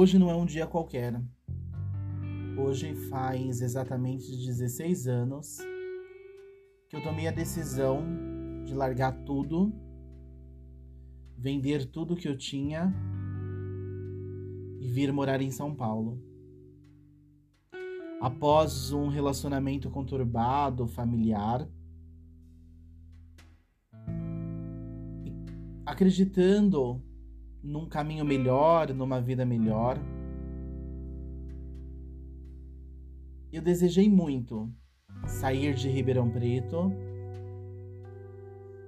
Hoje não é um dia qualquer. Hoje faz exatamente 16 anos que eu tomei a decisão de largar tudo, vender tudo que eu tinha e vir morar em São Paulo. Após um relacionamento conturbado, familiar, acreditando num caminho melhor, numa vida melhor. Eu desejei muito sair de Ribeirão Preto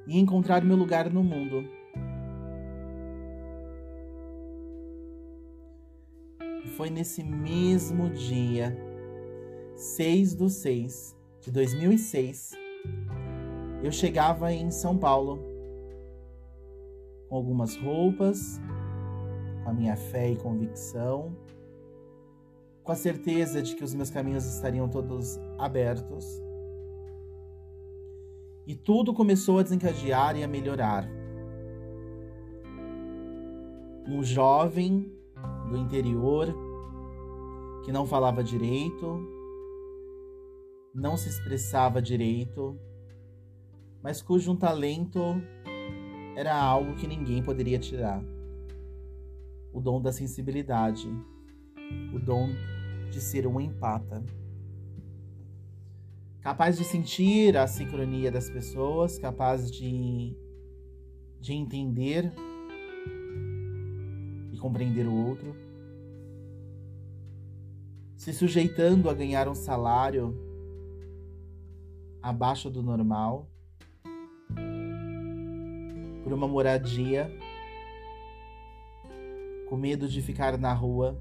e encontrar meu lugar no mundo. Foi nesse mesmo dia, 6 do 6 de 2006, eu chegava em São Paulo com algumas roupas, com a minha fé e convicção, com a certeza de que os meus caminhos estariam todos abertos. E tudo começou a desencadear e a melhorar. Um jovem do interior que não falava direito, não se expressava direito, mas cujo talento era algo que ninguém poderia tirar. O dom da sensibilidade, o dom de ser um empata. Capaz de sentir a sincronia das pessoas, capaz de, de entender e compreender o outro, se sujeitando a ganhar um salário abaixo do normal por uma moradia, com medo de ficar na rua,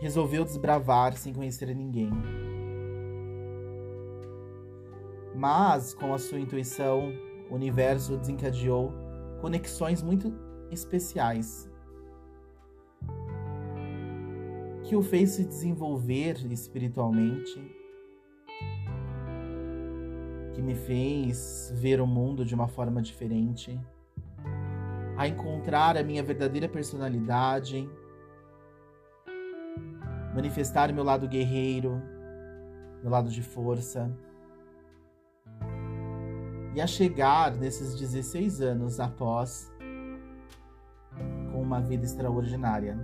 resolveu desbravar sem conhecer ninguém. Mas, com a sua intuição, o universo desencadeou conexões muito especiais que o fez se desenvolver espiritualmente que me fez ver o mundo de uma forma diferente, a encontrar a minha verdadeira personalidade, manifestar meu lado guerreiro, meu lado de força, e a chegar nesses 16 anos após com uma vida extraordinária.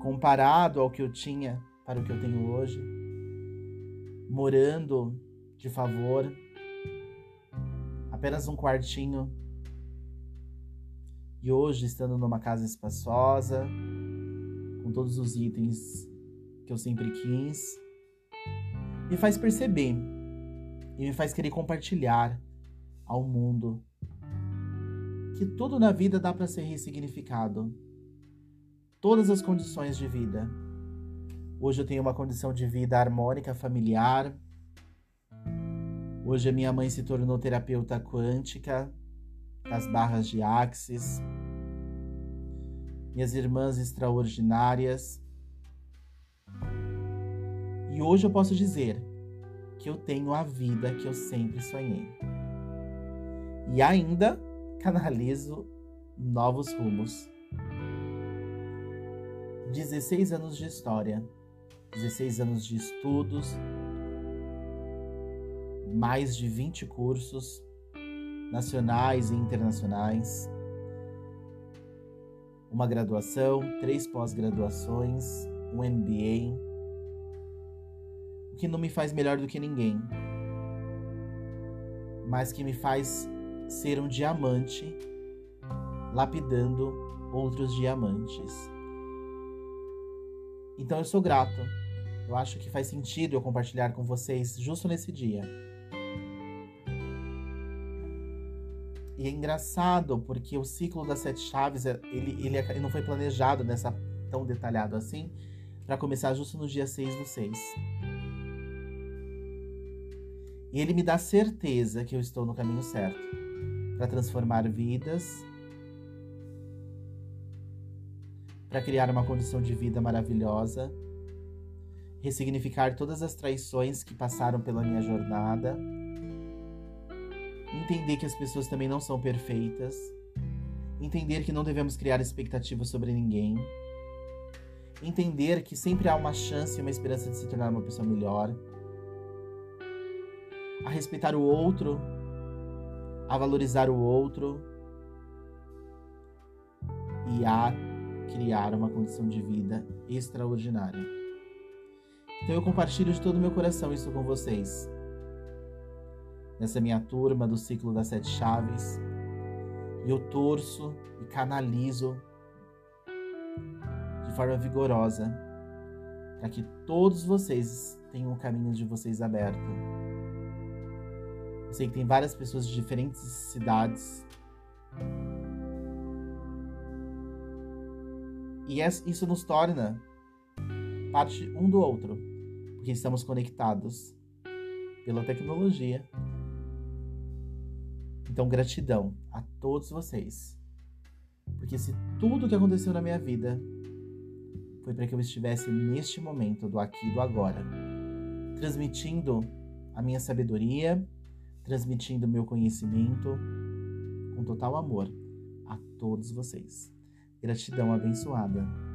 Comparado ao que eu tinha para o que eu tenho hoje, morando de favor. Apenas um quartinho. E hoje, estando numa casa espaçosa, com todos os itens que eu sempre quis, me faz perceber e me faz querer compartilhar ao mundo que tudo na vida dá para ser ressignificado. Todas as condições de vida. Hoje eu tenho uma condição de vida harmônica, familiar, Hoje a minha mãe se tornou terapeuta quântica das barras de Axis. Minhas irmãs extraordinárias. E hoje eu posso dizer que eu tenho a vida que eu sempre sonhei. E ainda canalizo novos rumos. 16 anos de história, 16 anos de estudos, mais de 20 cursos nacionais e internacionais, uma graduação, três pós-graduações, um MBA, o que não me faz melhor do que ninguém, mas que me faz ser um diamante lapidando outros diamantes. Então eu sou grato. Eu acho que faz sentido eu compartilhar com vocês justo nesse dia. E é engraçado porque o ciclo das sete chaves é, ele, ele, ele não foi planejado nessa tão detalhado assim para começar justo no dia 6 do 6. E ele me dá certeza que eu estou no caminho certo para transformar vidas, para criar uma condição de vida maravilhosa, ressignificar todas as traições que passaram pela minha jornada entender que as pessoas também não são perfeitas Entender que não devemos criar expectativas sobre ninguém. Entender que sempre há uma chance e uma esperança de se tornar uma pessoa melhor. A respeitar o outro, a valorizar o outro e a criar uma condição de vida extraordinária. Então eu compartilho de todo o meu coração isso com vocês. Nessa minha turma do ciclo das sete chaves, e eu torço e canalizo de forma vigorosa para que todos vocês tenham o caminho de vocês aberto. Eu sei que tem várias pessoas de diferentes cidades. E isso nos torna parte um do outro, porque estamos conectados pela tecnologia então, gratidão a todos vocês. Porque se tudo que aconteceu na minha vida foi para que eu estivesse neste momento do aqui e do agora, transmitindo a minha sabedoria, transmitindo meu conhecimento com total amor a todos vocês. Gratidão abençoada.